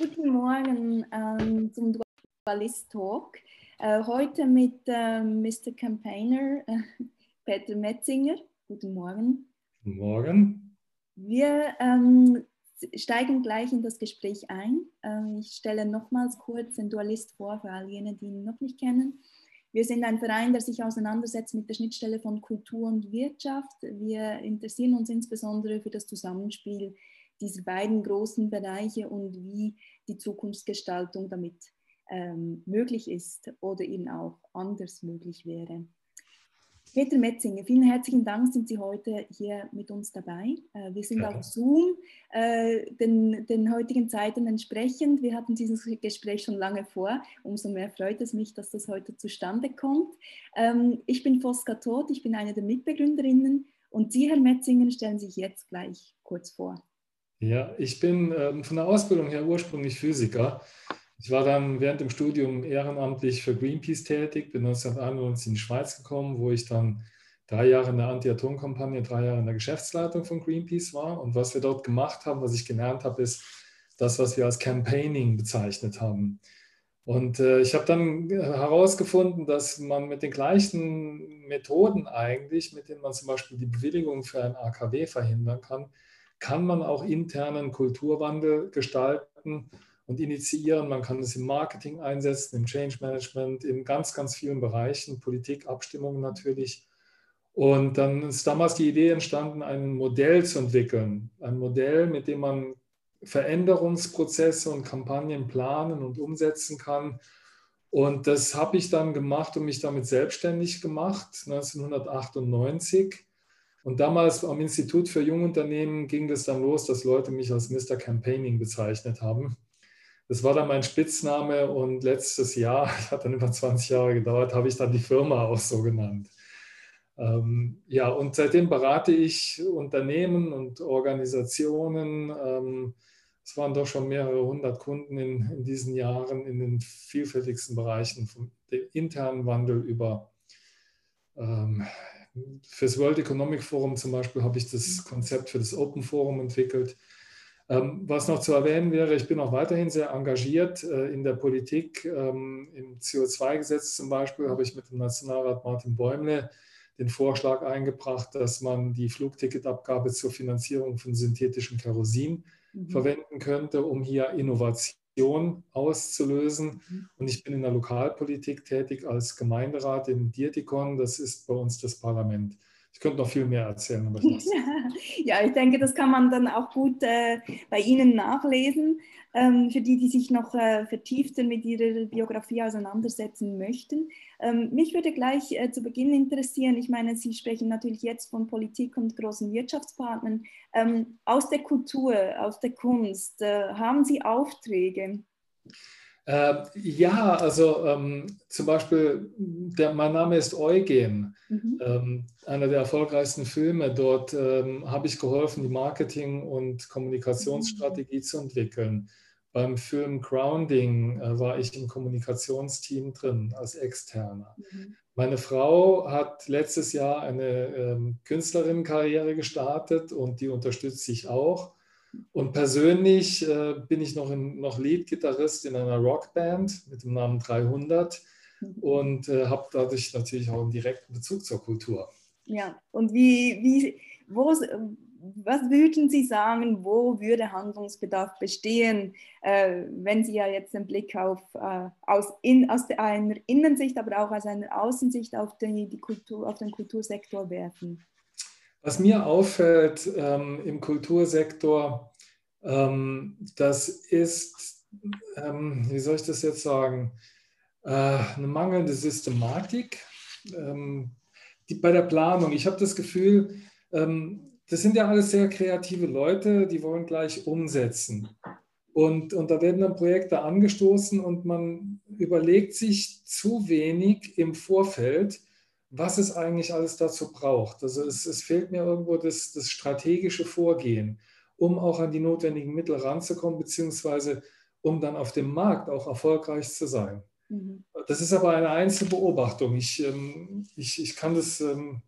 Guten Morgen ähm, zum Dualist Talk. Äh, heute mit äh, Mr. Campaigner äh, Peter Metzinger. Guten Morgen. Guten Morgen. Wir ähm, steigen gleich in das Gespräch ein. Ähm, ich stelle nochmals kurz den Dualist vor für all jene, die ihn noch nicht kennen. Wir sind ein Verein, der sich auseinandersetzt mit der Schnittstelle von Kultur und Wirtschaft. Wir interessieren uns insbesondere für das Zusammenspiel diese beiden großen Bereiche und wie die Zukunftsgestaltung damit ähm, möglich ist oder eben auch anders möglich wäre. Peter Metzinger, vielen herzlichen Dank, sind Sie heute hier mit uns dabei. Äh, wir sind ja. auf Zoom, äh, den, den, heutigen Zeiten entsprechend. Wir hatten dieses Gespräch schon lange vor. Umso mehr freut es mich, dass das heute zustande kommt. Ähm, ich bin Foska Todt, ich bin eine der Mitbegründerinnen und Sie, Herr Metzinger, stellen sich jetzt gleich kurz vor. Ja, ich bin ähm, von der Ausbildung her ursprünglich Physiker. Ich war dann während dem Studium ehrenamtlich für Greenpeace tätig, bin 1991 in die Schweiz gekommen, wo ich dann drei Jahre in der Anti-Atom-Kampagne, drei Jahre in der Geschäftsleitung von Greenpeace war. Und was wir dort gemacht haben, was ich gelernt habe, ist das, was wir als Campaigning bezeichnet haben. Und äh, ich habe dann herausgefunden, dass man mit den gleichen Methoden eigentlich, mit denen man zum Beispiel die Bewilligung für ein AKW verhindern kann, kann man auch internen Kulturwandel gestalten und initiieren. Man kann es im Marketing einsetzen, im Change Management, in ganz, ganz vielen Bereichen, Politik, Abstimmung natürlich. Und dann ist damals die Idee entstanden, ein Modell zu entwickeln. Ein Modell, mit dem man Veränderungsprozesse und Kampagnen planen und umsetzen kann. Und das habe ich dann gemacht und mich damit selbstständig gemacht, 1998. Und damals am Institut für Jungunternehmen ging das dann los, dass Leute mich als Mr. Campaigning bezeichnet haben. Das war dann mein Spitzname und letztes Jahr, hat dann über 20 Jahre gedauert, habe ich dann die Firma auch so genannt. Ähm, ja, und seitdem berate ich Unternehmen und Organisationen. Ähm, es waren doch schon mehrere hundert Kunden in, in diesen Jahren in den vielfältigsten Bereichen, vom internen Wandel über ähm, für das World Economic Forum zum Beispiel habe ich das Konzept für das Open Forum entwickelt. Ähm, was noch zu erwähnen wäre, ich bin auch weiterhin sehr engagiert äh, in der Politik. Ähm, Im CO2-Gesetz zum Beispiel habe ich mit dem Nationalrat Martin Bäumle den Vorschlag eingebracht, dass man die Flugticketabgabe zur Finanzierung von synthetischem Kerosin mhm. verwenden könnte, um hier Innovation Aktion auszulösen. Mhm. Und ich bin in der Lokalpolitik tätig als Gemeinderat in Dietikon. Das ist bei uns das Parlament. Ich könnte noch viel mehr erzählen. Aber ich ja, ich denke, das kann man dann auch gut äh, bei Ihnen nachlesen. Ähm, für die, die sich noch äh, vertiefter mit Ihrer Biografie auseinandersetzen möchten. Ähm, mich würde gleich äh, zu Beginn interessieren, ich meine, Sie sprechen natürlich jetzt von Politik und großen Wirtschaftspartnern. Ähm, aus der Kultur, aus der Kunst, äh, haben Sie Aufträge? Äh, ja, also ähm, zum Beispiel, der, mein Name ist Eugen, mhm. ähm, einer der erfolgreichsten Filme. Dort ähm, habe ich geholfen, die Marketing- und Kommunikationsstrategie mhm. zu entwickeln. Beim Film Grounding äh, war ich im Kommunikationsteam drin als Externer. Mhm. Meine Frau hat letztes Jahr eine ähm, Künstlerinnenkarriere gestartet und die unterstützt sich auch. Und persönlich äh, bin ich noch, noch Lead-Gitarrist in einer Rockband mit dem Namen 300 mhm. und äh, habe dadurch natürlich auch einen direkten Bezug zur Kultur. Ja, und wie, wie, wo, was würden Sie sagen, wo würde Handlungsbedarf bestehen, äh, wenn Sie ja jetzt den Blick auf, äh, aus, in, aus einer Innensicht, aber auch aus einer Außensicht auf, die, die Kultur, auf den Kultursektor werfen? Was mir auffällt ähm, im Kultursektor, ähm, das ist, ähm, wie soll ich das jetzt sagen, äh, eine mangelnde Systematik ähm, die, bei der Planung. Ich habe das Gefühl, ähm, das sind ja alles sehr kreative Leute, die wollen gleich umsetzen. Und, und da werden dann Projekte angestoßen und man überlegt sich zu wenig im Vorfeld, was es eigentlich alles dazu braucht. Also es, es fehlt mir irgendwo das, das, strategische Vorgehen, um auch an die notwendigen Mittel ranzukommen, beziehungsweise um dann auf dem Markt auch erfolgreich zu sein. Mhm. Das ist aber eine Einzelbeobachtung. Ich, ähm, ich, ich kann das, ähm,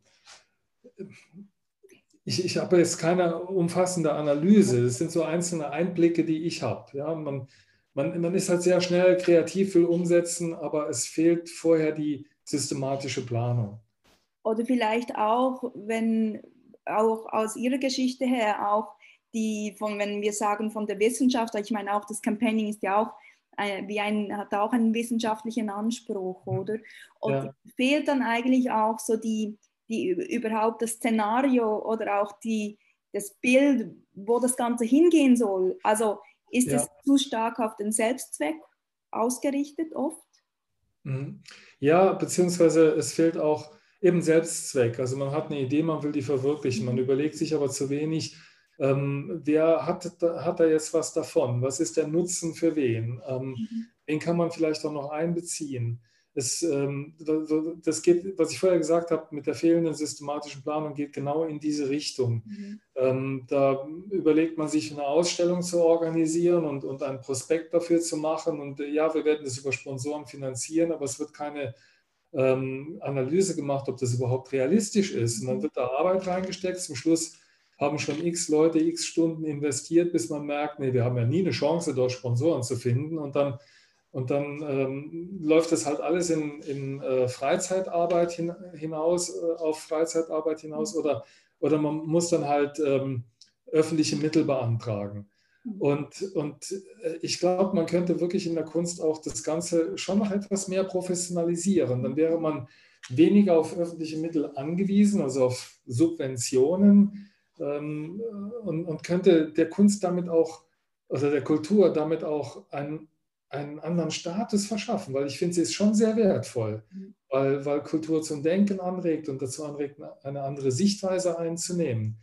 ich, ich habe jetzt keine umfassende Analyse. Das sind so einzelne Einblicke, die ich habe. Ja, man, man, man ist halt sehr schnell kreativ, will umsetzen, aber es fehlt vorher die systematische Planung. Oder vielleicht auch, wenn auch aus Ihrer Geschichte her auch die von, wenn wir sagen von der Wissenschaft, ich meine auch das Campaigning ist ja auch äh, wie ein, hat auch einen wissenschaftlichen Anspruch, oder? Und ja. fehlt dann eigentlich auch so die, die überhaupt das Szenario oder auch die, das Bild, wo das Ganze hingehen soll. Also ist ja. es zu stark auf den Selbstzweck ausgerichtet oft? Mhm. Ja, beziehungsweise es fehlt auch eben Selbstzweck. Also man hat eine Idee, man will die verwirklichen, man mhm. überlegt sich aber zu wenig, ähm, wer hat, hat da jetzt was davon? Was ist der Nutzen für wen? Ähm, mhm. Wen kann man vielleicht auch noch einbeziehen? Es, ähm, das geht, was ich vorher gesagt habe, mit der fehlenden systematischen Planung geht genau in diese Richtung. Mhm. Ähm, da überlegt man sich eine Ausstellung zu organisieren und, und einen Prospekt dafür zu machen. Und äh, ja, wir werden das über Sponsoren finanzieren, aber es wird keine ähm, Analyse gemacht, ob das überhaupt realistisch ist. Und dann mhm. wird da Arbeit reingesteckt. Zum Schluss haben schon x Leute x Stunden investiert, bis man merkt, nee, wir haben ja nie eine Chance, dort Sponsoren zu finden. Und dann, und dann ähm, läuft das halt alles in, in äh, Freizeitarbeit hin, hinaus, äh, auf Freizeitarbeit hinaus oder, oder man muss dann halt ähm, öffentliche Mittel beantragen. Mhm. Und, und äh, ich glaube, man könnte wirklich in der Kunst auch das Ganze schon noch etwas mehr professionalisieren. Dann wäre man weniger auf öffentliche Mittel angewiesen, also auf Subventionen, ähm, und, und, könnte der Kunst damit auch oder der Kultur damit auch einen, einen anderen Status verschaffen, weil ich finde, sie ist schon sehr wertvoll, mhm. weil, weil Kultur zum Denken anregt und dazu anregt, eine andere Sichtweise einzunehmen.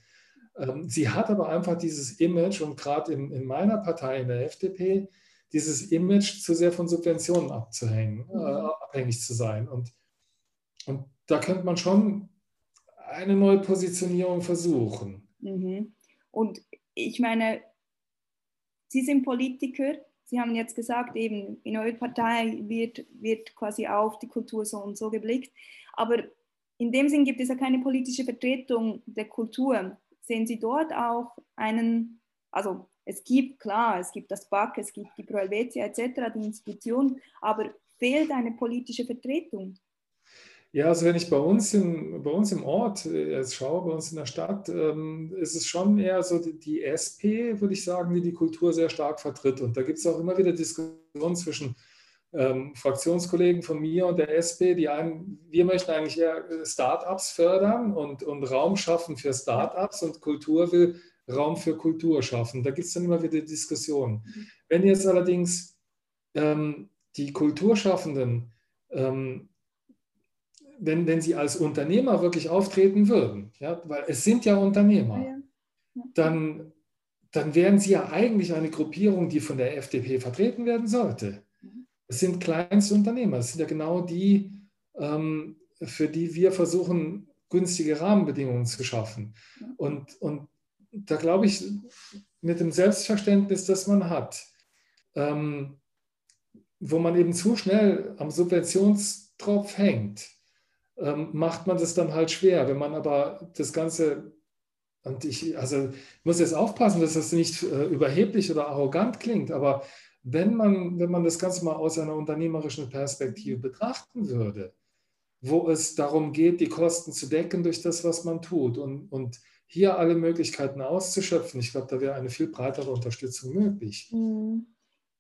Ähm, sie hat aber einfach dieses Image und gerade in, in meiner Partei, in der FDP, dieses Image zu sehr von Subventionen abzuhängen, äh, mhm. äh, abhängig zu sein. Und, und da könnte man schon eine neue Positionierung versuchen. Mhm. Und ich meine, Sie sind Politiker, Sie haben jetzt gesagt, eben in eurer Partei wird, wird quasi auf die Kultur so und so geblickt, aber in dem Sinn gibt es ja keine politische Vertretung der Kultur. Sehen Sie dort auch einen, also es gibt, klar, es gibt das BAC, es gibt die Pro Helvetia etc., die Institution, aber fehlt eine politische Vertretung? Ja, also wenn ich bei uns, in, bei uns im Ort äh, jetzt schaue, bei uns in der Stadt, ähm, ist es schon eher so die, die, SP, würde ich sagen, die die Kultur sehr stark vertritt. Und da gibt es auch immer wieder Diskussionen zwischen ähm, Fraktionskollegen von mir und der SP, die einen, wir möchten eigentlich eher äh, Start-ups fördern und, und Raum schaffen für Start-ups und Kultur will Raum für Kultur schaffen. Da gibt es dann immer wieder Diskussionen. Mhm. Wenn jetzt allerdings ähm, die Kulturschaffenden ähm, wenn, wenn sie als Unternehmer wirklich auftreten würden, ja, weil es sind ja Unternehmer, ja, ja. Dann, dann wären sie ja eigentlich eine Gruppierung, die von der FDP vertreten werden sollte. Es sind Kleinstunternehmer, es sind ja genau die, ähm, für die wir versuchen, günstige Rahmenbedingungen zu schaffen. Und, und da glaube ich, mit dem Selbstverständnis, das man hat, ähm, wo man eben zu schnell am Subventionstropf hängt, ähm, macht man das dann halt schwer. Wenn man aber das Ganze, und ich, also muss jetzt aufpassen, dass das nicht äh, überheblich oder arrogant klingt, aber wenn man, wenn man das Ganze mal aus einer unternehmerischen Perspektive betrachten würde, wo es darum geht, die Kosten zu decken durch das, was man tut und, und hier alle Möglichkeiten auszuschöpfen, ich glaube, da wäre eine viel breitere Unterstützung möglich. Mhm.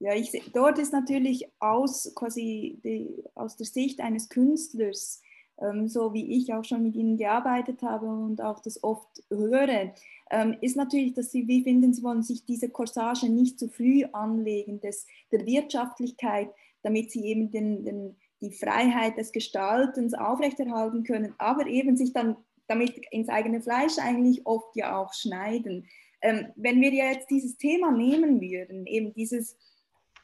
Ja, ich, dort ist natürlich aus, quasi die, aus der Sicht eines Künstlers so wie ich auch schon mit ihnen gearbeitet habe und auch das oft höre, ähm, ist natürlich, dass sie, wie finden sie, wollen sich diese Corsage nicht zu früh anlegen, des, der Wirtschaftlichkeit, damit sie eben den, den, die Freiheit des Gestaltens aufrechterhalten können, aber eben sich dann damit ins eigene Fleisch eigentlich oft ja auch schneiden. Ähm, wenn wir jetzt dieses Thema nehmen würden, eben dieses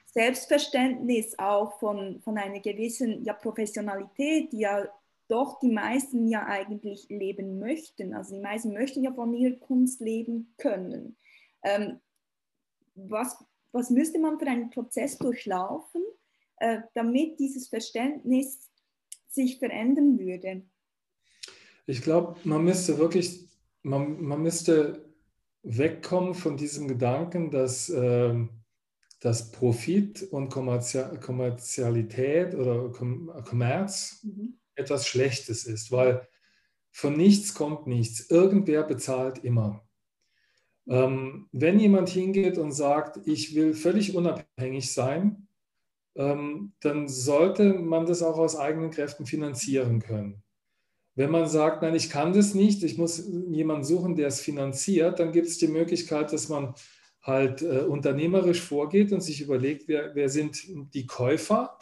Selbstverständnis auch von, von einer gewissen ja, Professionalität, die ja doch die meisten ja eigentlich leben möchten. Also die meisten möchten ja von ihrer Kunst leben können. Ähm, was, was müsste man für einen Prozess durchlaufen, äh, damit dieses Verständnis sich verändern würde? Ich glaube, man müsste wirklich, man, man müsste wegkommen von diesem Gedanken, dass, äh, dass Profit und Kommerzialität oder Kommerz mhm. Etwas Schlechtes ist, weil von nichts kommt nichts. Irgendwer bezahlt immer. Ähm, wenn jemand hingeht und sagt, ich will völlig unabhängig sein, ähm, dann sollte man das auch aus eigenen Kräften finanzieren können. Wenn man sagt, nein, ich kann das nicht, ich muss jemanden suchen, der es finanziert, dann gibt es die Möglichkeit, dass man halt äh, unternehmerisch vorgeht und sich überlegt, wer, wer sind die Käufer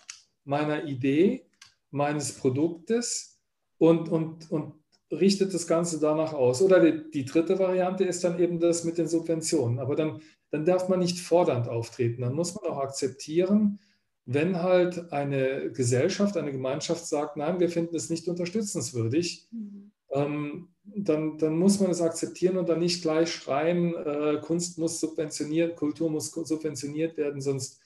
meiner Idee, meines Produktes und, und, und richtet das Ganze danach aus. Oder die, die, dritte Variante ist dann eben das mit den Subventionen. Aber dann, dann darf man nicht fordernd auftreten. Dann muss man auch akzeptieren, wenn halt eine Gesellschaft, eine Gemeinschaft sagt, nein, wir finden es nicht unterstützenswürdig, mhm. ähm, dann, dann muss man es akzeptieren und dann nicht gleich schreien, äh, Kunst muss subventioniert, Kultur muss subventioniert werden, sonst,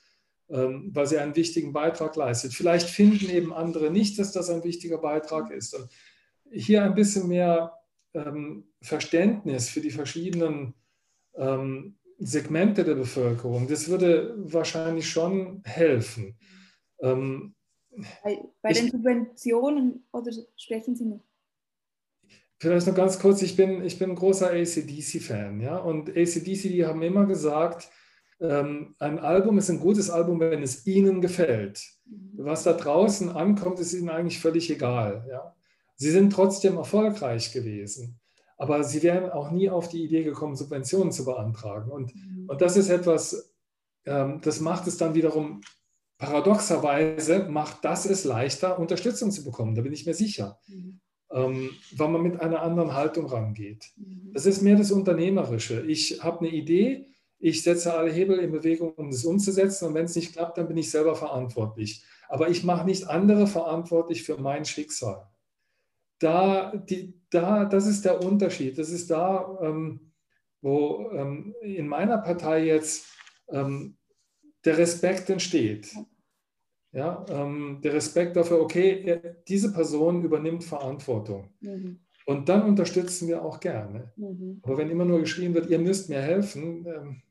weil sie einen wichtigen Beitrag leistet. Vielleicht finden eben andere nicht, dass das ein wichtiger Beitrag ist. Und hier ein bisschen mehr ähm, Verständnis für die verschiedenen ähm, Segmente der Bevölkerung, das würde wahrscheinlich schon helfen. Ähm, bei, bei ich, den Subventionen oder sprechen Sie nicht? Vielleicht noch ganz kurz, ich bin, ich bin ein großer ACDC-Fan, ja, und ACDC, die haben immer gesagt, ähm, ein Album ist ein gutes Album, wenn es ihnen gefällt. Mhm. Was da draußen ankommt, ist ihnen eigentlich völlig egal, ja. Sie sind trotzdem erfolgreich gewesen, aber sie wären auch nie auf die Idee gekommen, Subventionen zu beantragen. Und, mhm. und das ist etwas, ähm, das macht es dann wiederum paradoxerweise, macht das es leichter, Unterstützung zu bekommen. Da bin ich mir sicher. Mhm. Ähm, weil man mit einer anderen Haltung rangeht. Das ist mehr das Unternehmerische. Ich habe eine Idee, ich setze alle Hebel in Bewegung, um das umzusetzen und wenn es nicht klappt, dann bin ich selber verantwortlich. Aber ich mache nicht andere verantwortlich für mein Schicksal da, die, da, das ist der Unterschied. Das ist da, ähm, wo ähm, in meiner Partei jetzt ähm, der Respekt entsteht. Ja, ähm, der Respekt dafür, okay, diese Person übernimmt Verantwortung. Mhm. Und dann unterstützen wir auch gerne. Mhm. Aber wenn immer nur geschrien wird, ihr müsst mir helfen, ähm,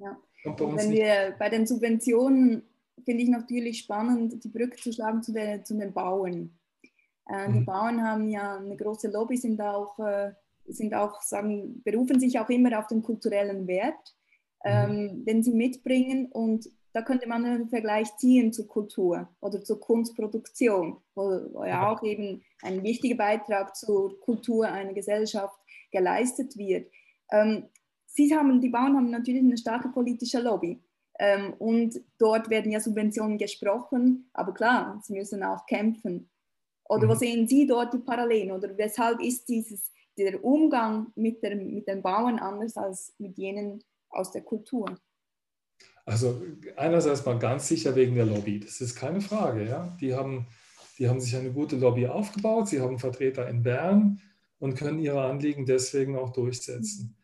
ja. kommt bei uns wenn nicht. Wir, bei den Subventionen finde ich natürlich spannend, die Brücke zu schlagen zu den, zu den Bauern. Äh, mhm. Die Bauern haben ja eine große Lobby, sind auch, äh, sind auch sagen, berufen sich auch immer auf den kulturellen Wert, mhm. ähm, den sie mitbringen. Und da könnte man einen Vergleich ziehen zur Kultur oder zur Kunstproduktion, wo, wo ja auch eben ein wichtiger Beitrag zur Kultur einer Gesellschaft geleistet wird. Ähm, Sie haben, die Bauern haben natürlich eine starke politische Lobby. Ähm, und dort werden ja Subventionen gesprochen, aber klar, sie müssen auch kämpfen. Oder mhm. wo sehen Sie dort die Parallelen? Oder weshalb ist dieses, der Umgang mit, der, mit den Bauern anders als mit jenen aus der Kultur? Also einerseits mal ganz sicher wegen der Lobby, das ist keine Frage. Ja? Die, haben, die haben sich eine gute Lobby aufgebaut, sie haben Vertreter in Bern und können ihre Anliegen deswegen auch durchsetzen.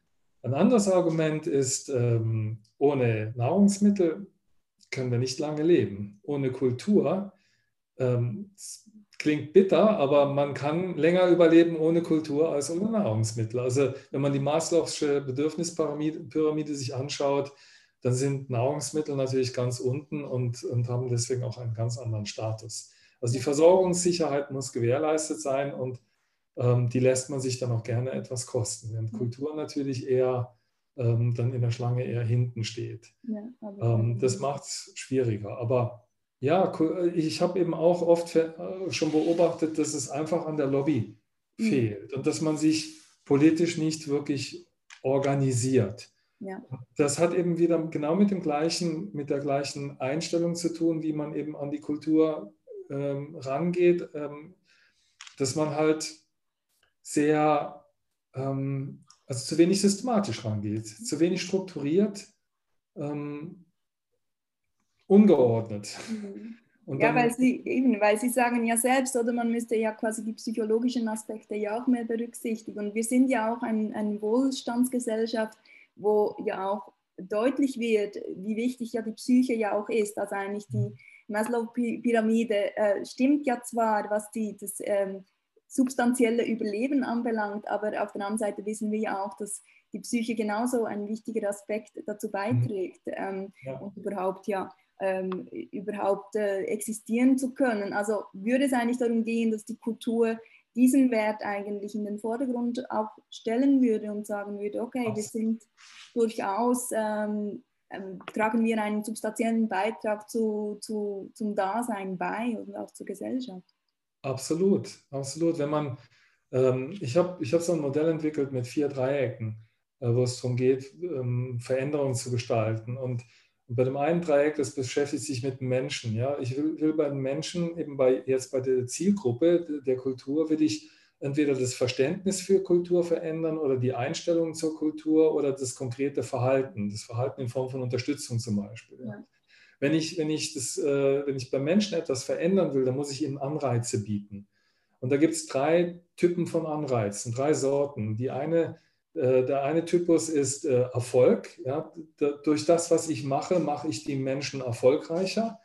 Ein anderes Argument ist, ähm, ohne Nahrungsmittel können wir nicht lange leben. Ohne Kultur ähm, klingt bitter, aber man kann länger überleben ohne Kultur als ohne Nahrungsmittel. Also wenn man die Maslow'sche Bedürfnispyramide sich anschaut, dann sind Nahrungsmittel natürlich ganz unten und, und haben deswegen auch einen ganz anderen Status. Also die Versorgungssicherheit muss gewährleistet sein und ähm, die lässt man sich dann auch gerne etwas kosten, während Kultur natürlich eher ähm, dann in der Schlange eher hinten steht. Ja, ähm, das macht es schwieriger. Aber ja, ich habe eben auch oft äh, schon beobachtet, dass es einfach an der Lobby mhm. fehlt und dass man sich politisch nicht wirklich organisiert. Ja. Das hat eben wieder genau mit dem gleichen, mit der gleichen Einstellung zu tun, wie man eben an die Kultur ähm, rangeht, ähm, dass man halt sehr, ähm, also zu wenig systematisch rangeht, zu wenig strukturiert. Ähm, ungeordnet. Mhm. ja, weil Sie, eben, weil Sie sagen ja selbst, oder man müsste ja quasi die psychologischen Aspekte ja auch mehr berücksichtigen. Und wir sind ja auch eine ein Wohlstandsgesellschaft, wo ja auch deutlich wird, wie wichtig ja die Psyche ja auch ist. Also eigentlich die mhm. Maslow-Pyramide äh, stimmt ja zwar, was die, das ähm, substanzielle Überleben anbelangt, aber auf der anderen Seite wissen wir ja auch, dass die Psyche genauso ein wichtiger Aspekt dazu beiträgt mhm. ähm, ja. und überhaupt ja ähm, überhaupt äh, existieren zu können. Also würde es eigentlich darum gehen, dass die Kultur diesen Wert eigentlich in den Vordergrund auch stellen würde und sagen würde, okay, wir sind durchaus, ähm, ähm, tragen wir einen substanziellen Beitrag zu, zu, zum Dasein bei und auch zur Gesellschaft. Absolut, absolut. Wenn man, ähm, ich habe ich hab so ein Modell entwickelt mit vier Dreiecken, äh, wo es darum geht, ähm, Veränderungen zu gestalten. Und bei dem einen Dreieck, das beschäftigt sich mit Menschen. Ja? Ich will, will bei den Menschen, eben bei, jetzt bei der Zielgruppe der Kultur, will ich entweder das Verständnis für Kultur verändern oder die Einstellung zur Kultur oder das konkrete Verhalten, das Verhalten in Form von Unterstützung zum Beispiel. Ja. Wenn, ich, wenn, ich das, äh, wenn ich bei Menschen etwas verändern will, dann muss ich ihnen Anreize bieten. Und da gibt es drei Typen von Anreizen, drei Sorten. Die eine äh, der eine Typus ist äh, Erfolg. Ja. Durch das, was ich mache, mache ich die Menschen erfolgreicher.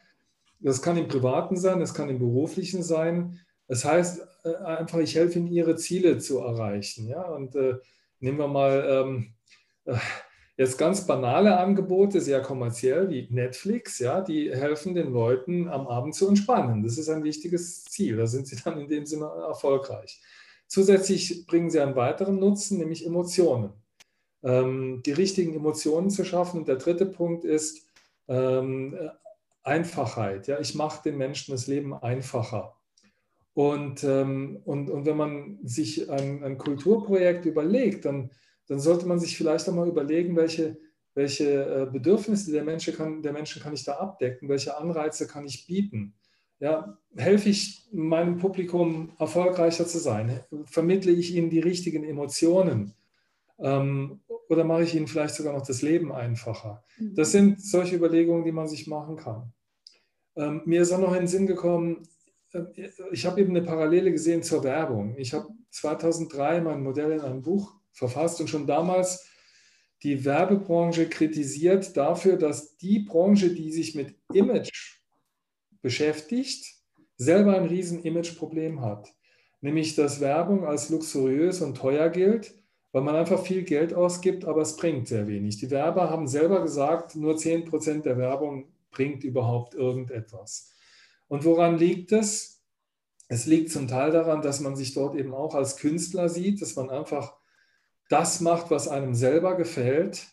Das kann im Privaten sein, das kann im Beruflichen sein. Das heißt äh, einfach, ich helfe ihnen, ihre Ziele zu erreichen. Ja. Und äh, nehmen wir mal ähm, jetzt ganz banale Angebote, sehr kommerziell, wie Netflix. Ja, die helfen den Leuten am Abend zu entspannen. Das ist ein wichtiges Ziel. Da sind sie dann in dem Sinne erfolgreich. Zusätzlich bringen sie einen weiteren Nutzen, nämlich Emotionen. Ähm, die richtigen Emotionen zu schaffen. Und der dritte Punkt ist ähm, Einfachheit. Ja, ich mache den Menschen das Leben einfacher. Und, ähm, und, und wenn man sich ein, ein Kulturprojekt überlegt, dann, dann sollte man sich vielleicht auch mal überlegen, welche, welche äh, Bedürfnisse der Menschen, kann, der Menschen kann ich da abdecken, welche Anreize kann ich bieten ja, helfe ich meinem Publikum erfolgreicher zu sein? Vermittle ich ihnen die richtigen Emotionen? Ähm, oder mache ich ihnen vielleicht sogar noch das Leben einfacher? Mhm. Das sind solche Überlegungen, die man sich machen kann. Ähm, mir ist auch noch in den Sinn gekommen, äh, ich habe eben eine Parallele gesehen zur Werbung. Ich habe 2003 mein Modell in einem Buch verfasst und schon damals die Werbebranche kritisiert dafür, dass die Branche, die sich mit Image beschäftigt, selber ein riesen Imageproblem hat. Nämlich, dass Werbung als luxuriös und teuer gilt, weil man einfach viel Geld ausgibt, aber es bringt sehr wenig. Die Werber haben selber gesagt, nur 10% der Werbung bringt überhaupt irgendetwas. Und woran liegt es? Es liegt zum Teil daran, dass man sich dort eben auch als Künstler sieht, dass man einfach das macht, was einem selber gefällt,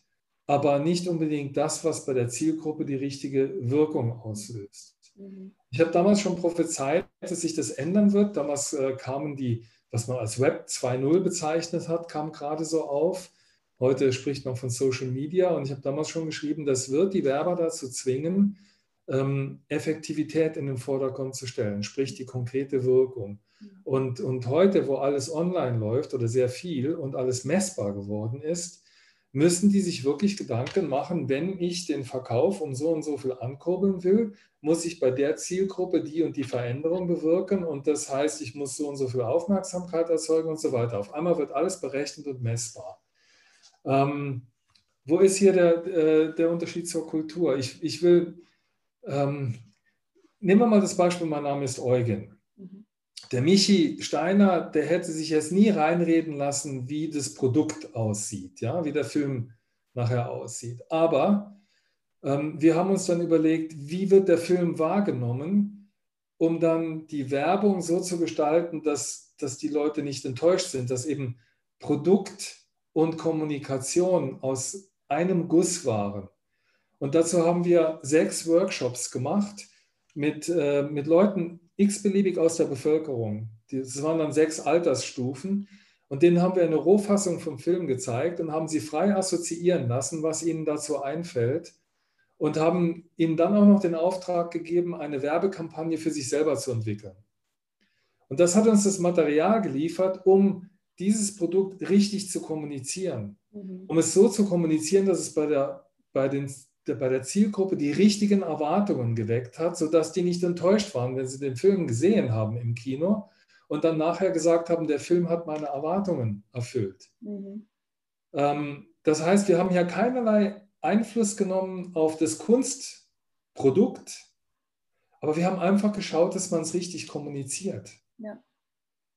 aber nicht unbedingt das, was bei der Zielgruppe die richtige Wirkung auslöst. Mhm. Ich habe damals schon prophezeit, dass sich das ändern wird. Damals äh, kamen die, was man als Web 2.0 bezeichnet hat, kam gerade so auf. Heute spricht man von Social Media und ich habe damals schon geschrieben, das wird die Werber dazu zwingen, ähm, Effektivität in den Vordergrund zu stellen, sprich die konkrete Wirkung. Und, und heute, wo alles online läuft oder sehr viel und alles messbar geworden ist, müssen die sich wirklich Gedanken machen, wenn ich den Verkauf um so und so viel ankurbeln will, muss ich bei der Zielgruppe die und die Veränderung bewirken und das heißt, ich muss so und so viel Aufmerksamkeit erzeugen und so weiter. Auf einmal wird alles berechnet und messbar. Ähm, wo ist hier der, äh, der Unterschied zur Kultur? Ich, ich will, ähm, nehmen wir mal das Beispiel, mein Name ist Eugen. Mhm. Der Michi Steiner, der hätte sich jetzt nie reinreden lassen, wie das Produkt aussieht, ja, wie der Film nachher aussieht. Aber ähm, wir haben uns dann überlegt, wie wird der Film wahrgenommen, um dann die Werbung so zu gestalten, dass, dass die Leute nicht enttäuscht sind, dass eben Produkt und Kommunikation aus einem Guss waren. Und dazu haben wir sechs Workshops gemacht mit, äh, mit Leuten x-beliebig aus der Bevölkerung. Das waren dann sechs Altersstufen. Und denen haben wir eine Rohfassung vom Film gezeigt und haben sie frei assoziieren lassen, was ihnen dazu einfällt. Und haben ihnen dann auch noch den Auftrag gegeben, eine Werbekampagne für sich selber zu entwickeln. Und das hat uns das Material geliefert, um dieses Produkt richtig zu kommunizieren. Mhm. Um es so zu kommunizieren, dass es bei der, bei den bei der Zielgruppe die richtigen Erwartungen geweckt hat, sodass die nicht enttäuscht waren, wenn sie den Film gesehen haben im Kino und dann nachher gesagt haben, der Film hat meine Erwartungen erfüllt. Mhm. Ähm, das heißt, wir haben hier keinerlei Einfluss genommen auf das Kunstprodukt, aber wir haben einfach geschaut, dass man es richtig kommuniziert. Ja.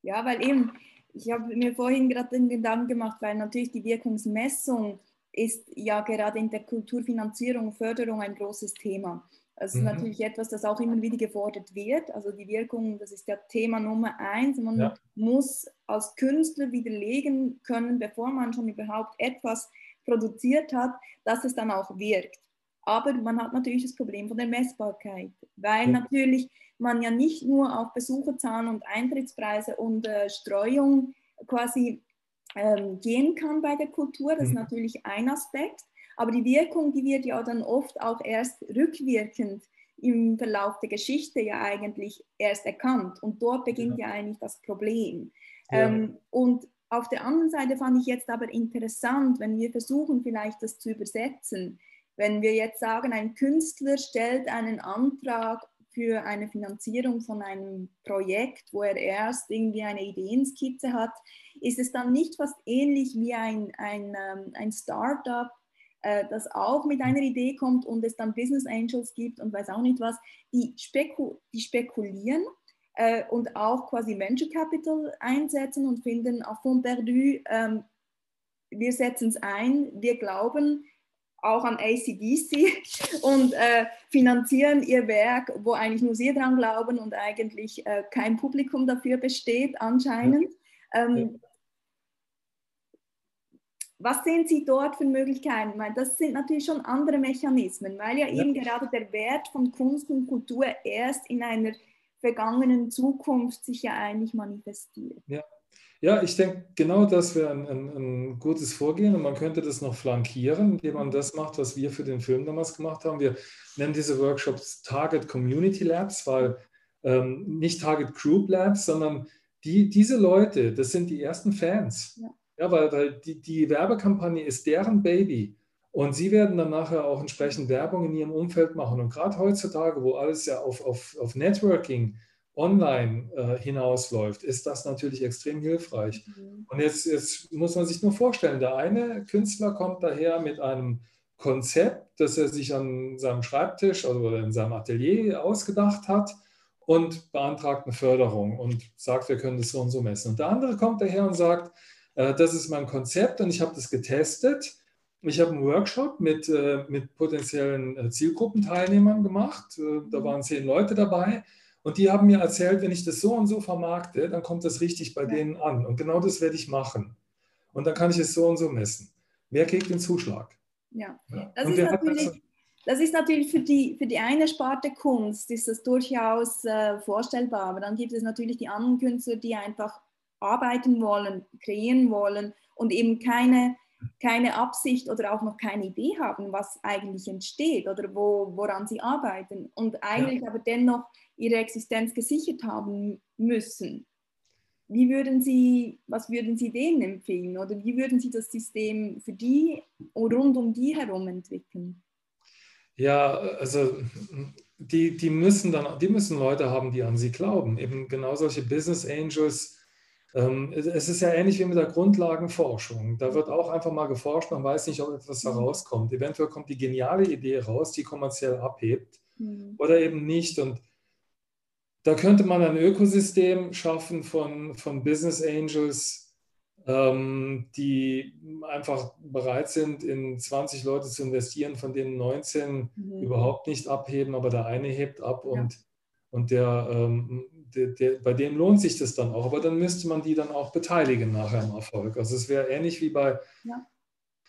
ja, weil eben ich habe mir vorhin gerade den Gedanken gemacht, weil natürlich die Wirkungsmessung ist ja gerade in der Kulturfinanzierung, Förderung ein großes Thema. Das ist mhm. natürlich etwas, das auch immer wieder gefordert wird. Also die Wirkung, das ist ja Thema Nummer eins. Man ja. muss als Künstler widerlegen können, bevor man schon überhaupt etwas produziert hat, dass es dann auch wirkt. Aber man hat natürlich das Problem von der Messbarkeit, weil ja. natürlich man ja nicht nur auf Besucherzahlen und Eintrittspreise und äh, Streuung quasi ähm, gehen kann bei der Kultur. Das ist mhm. natürlich ein Aspekt. Aber die Wirkung, die wird ja dann oft auch erst rückwirkend im Verlauf der Geschichte ja eigentlich erst erkannt. Und dort beginnt ja, ja eigentlich das Problem. Ja. Ähm, und auf der anderen Seite fand ich jetzt aber interessant, wenn wir versuchen, vielleicht das zu übersetzen. Wenn wir jetzt sagen, ein Künstler stellt einen Antrag für eine Finanzierung von einem Projekt, wo er erst irgendwie eine Ideenskizze hat, ist es dann nicht fast ähnlich wie ein, ein, ähm, ein Startup, äh, das auch mit einer Idee kommt und es dann Business Angels gibt und weiß auch nicht was, die, speku die spekulieren äh, und auch quasi Venture Capital einsetzen und finden, à fond perdu, ähm, wir setzen es ein, wir glauben, auch an ACDC und äh, finanzieren ihr Werk, wo eigentlich nur sie dran glauben und eigentlich äh, kein Publikum dafür besteht anscheinend. Ähm. Was sehen Sie dort für Möglichkeiten? Weil das sind natürlich schon andere Mechanismen, weil ja, ja, eben gerade der Wert von Kunst und Kultur erst in einer vergangenen Zukunft sich ja eigentlich manifestiert. Ja, ja, ich denke, genau das wäre ein, ein, ein, gutes Vorgehen und man könnte das noch flankieren, indem man das macht, was wir für den Film damals gemacht haben. Wir nennen diese Workshops Target Community Labs, weil ähm, nicht Target Group Labs, sondern die, diese Leute, das sind die ersten Fans. Ja, ja weil, weil die, die Werbekampagne ist deren Baby. Und sie werden dann nachher auch entsprechend Werbung in ihrem Umfeld machen. Und gerade heutzutage, wo alles ja auf, auf, auf Networking online äh, hinausläuft, ist das natürlich extrem hilfreich. Mhm. Und jetzt, jetzt muss man sich nur vorstellen, der eine Künstler kommt daher mit einem Konzept, das er sich an seinem Schreibtisch oder in seinem Atelier ausgedacht hat und beantragt eine Förderung und sagt, wir können das so und so messen. Und der andere kommt daher und sagt, äh, das ist mein Konzept und ich habe das getestet. Ich habe einen Workshop mit, äh, mit potenziellen äh, Zielgruppenteilnehmern gemacht. Äh, da mhm. waren zehn Leute dabei. Und die haben mir erzählt, wenn ich das so und so vermarkte, dann kommt das richtig bei ja. denen an. Und genau das werde ich machen. Und dann kann ich es so und so messen. Wer kriegt den Zuschlag? Ja, ja. Das, ist natürlich, das, ist natürlich, für die, für die eine Sparte Kunst ist das durchaus äh, vorstellbar. Aber dann gibt es natürlich die anderen Künstler, die einfach arbeiten wollen, kreieren wollen und eben keine, keine Absicht oder auch noch keine Idee haben, was eigentlich entsteht oder wo, woran sie arbeiten. Und eigentlich ja. aber dennoch ihre Existenz gesichert haben müssen. Wie würden Sie, was würden Sie denen empfehlen oder wie würden Sie das System für die rund um die herum entwickeln? Ja, also die, die, müssen dann, die müssen Leute haben, die an sie glauben. Eben genau solche Business Angels. Ähm, es ist ja ähnlich wie mit der Grundlagenforschung. Da wird auch einfach mal geforscht, man weiß nicht, ob etwas herauskommt. Eventuell kommt die geniale Idee raus, die kommerziell abhebt mhm. oder eben nicht. Und da könnte man ein Ökosystem schaffen von, von Business Angels, ähm, die einfach bereit sind, in 20 Leute zu investieren, von denen 19 mhm. überhaupt nicht abheben, aber der eine hebt ab und, ja. und der, ähm, der, der, bei dem lohnt sich das dann auch. Aber dann müsste man die dann auch beteiligen nachher im Erfolg. Also es wäre ähnlich wie bei ja.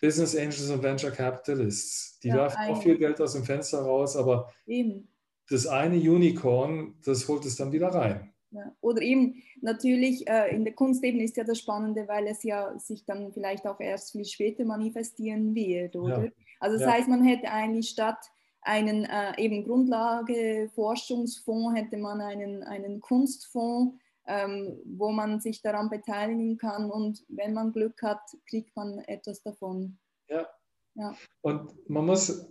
Business Angels und Venture Capitalists. Die ja, werfen auch viel Geld aus dem Fenster raus, aber Eben das eine Unicorn, das holt es dann wieder rein. Ja. Oder eben natürlich äh, in der Kunst eben ist ja das Spannende, weil es ja sich dann vielleicht auch erst viel später manifestieren wird, oder? Ja. Also das ja. heißt, man hätte eigentlich statt einen äh, eben Grundlageforschungsfonds hätte man einen, einen Kunstfonds, ähm, wo man sich daran beteiligen kann und wenn man Glück hat, kriegt man etwas davon. Ja. ja. Und man muss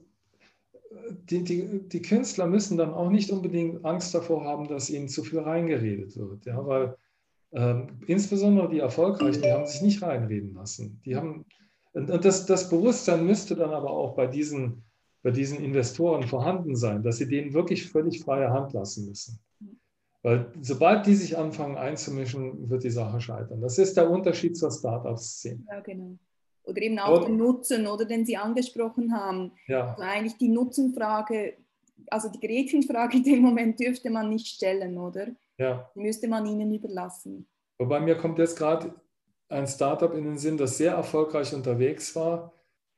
die, die, die Künstler müssen dann auch nicht unbedingt Angst davor haben, dass ihnen zu viel reingeredet wird. Ja, weil ähm, insbesondere die Erfolgreichen, die haben sich nicht reinreden lassen. Die haben, und das, das Bewusstsein müsste dann aber auch bei diesen, bei diesen Investoren vorhanden sein, dass sie denen wirklich völlig freie Hand lassen müssen. Weil sobald die sich anfangen einzumischen, wird die Sache scheitern. Das ist der Unterschied zur Startup-Szene. Ja, genau. Oder eben auch den Nutzen, oder den Sie angesprochen haben. Ja. Also eigentlich die Nutzenfrage, also die Gretchenfrage in dem Moment dürfte man nicht stellen, oder? Ja. Die müsste man ihnen überlassen. Wobei mir kommt jetzt gerade ein Startup in den Sinn, das sehr erfolgreich unterwegs war,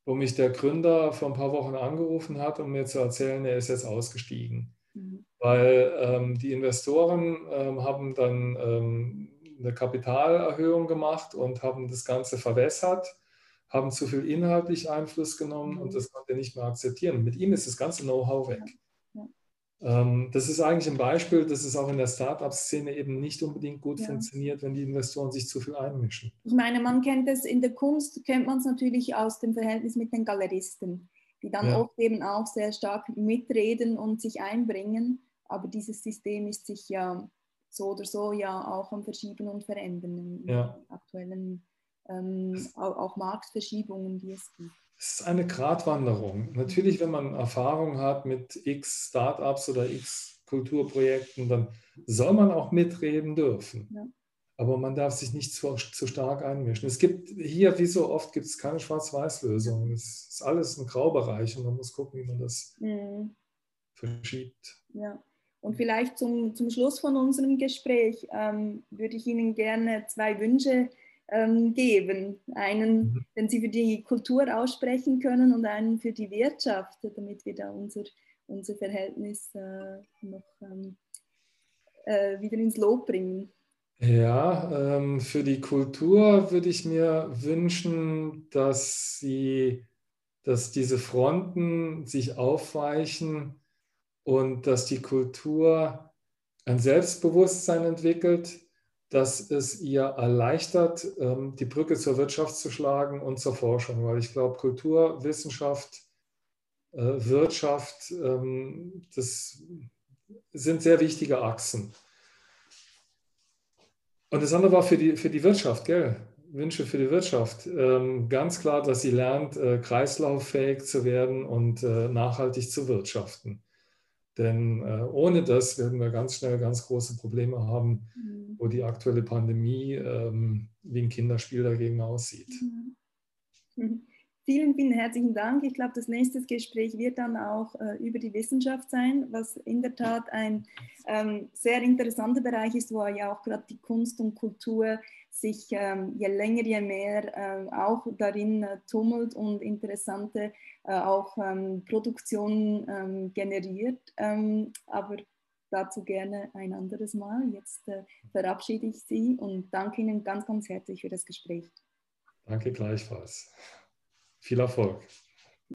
wo mich der Gründer vor ein paar Wochen angerufen hat, um mir zu erzählen, er ist jetzt ausgestiegen. Mhm. Weil ähm, die Investoren ähm, haben dann ähm, eine Kapitalerhöhung gemacht und haben das Ganze verwässert haben zu viel inhaltlich Einfluss genommen und mhm. das konnte er nicht mehr akzeptieren. Mit ihm ist das ganze Know-how weg. Ähm, das ist eigentlich ein Beispiel, dass es auch in der Start-up-Szene eben nicht unbedingt gut ja. funktioniert, wenn die Investoren sich zu viel einmischen. Ich meine, man kennt es in der Kunst, kennt man es natürlich aus dem Verhältnis mit den Galeristen, die dann ja. oft eben auch sehr stark mitreden und sich einbringen. Aber dieses System ist sich ja so oder so ja auch am Verschieben und Verändern im ja. aktuellen ähm, auch, Marktverschiebungen, die es gibt. Es ist eine Gratwanderung. Natürlich, wenn man Erfahrung hat mit x Startups oder x Kulturprojekten, dann soll man auch mitreden dürfen. Ja. Aber man darf sich nicht zu, zu, stark einmischen. Es gibt hier, wie so oft, gibt es keine Schwarz-Weiß-Lösung. Es ist alles ein Graubereich und man muss gucken, wie man das mhm. verschiebt. Ja. Und vielleicht zum, zum Schluss von unserem Gespräch ähm, würde ich Ihnen gerne zwei Wünsche ähm, geben. Einen, mhm. den Sie für die Kultur aussprechen können und einen für die Wirtschaft, damit wir da unser, unser Verhältnis äh, noch ähm, äh, wieder ins Lob bringen. Ja, ähm, für die Kultur würde ich mir wünschen, dass sie, dass diese Fronten sich aufweichen und dass die Kultur ein Selbstbewusstsein entwickelt, dass es ihr erleichtert, ähm, die Brücke zur Wirtschaft zu schlagen und zur Forschung, weil ich glaube, Kultur, Wissenschaft, äh, Wirtschaft, ähm, das sind sehr wichtige Achsen. Und das andere war für die, für die Wirtschaft, gell? Wünsche für die Wirtschaft. Ähm, ganz klar, dass sie lernt, äh, kreislauffähig zu werden und äh, nachhaltig zu wirtschaften. Denn äh, ohne das werden wir ganz schnell ganz große Probleme haben, mhm. wo die aktuelle Pandemie ähm, wie ein Kinderspiel dagegen aussieht. Mhm. Vielen, vielen herzlichen Dank. Ich glaube, das nächste Gespräch wird dann auch äh, über die Wissenschaft sein, was in der Tat ein ähm, sehr interessanter Bereich ist, wo ja auch gerade die Kunst und Kultur sich ähm, je länger, je mehr äh, auch darin äh, tummelt und interessante äh, auch ähm, Produktionen ähm, generiert. Ähm, aber dazu gerne ein anderes Mal. Jetzt äh, verabschiede ich Sie und danke Ihnen ganz, ganz herzlich für das Gespräch. Danke gleichfalls. Viel Erfolg.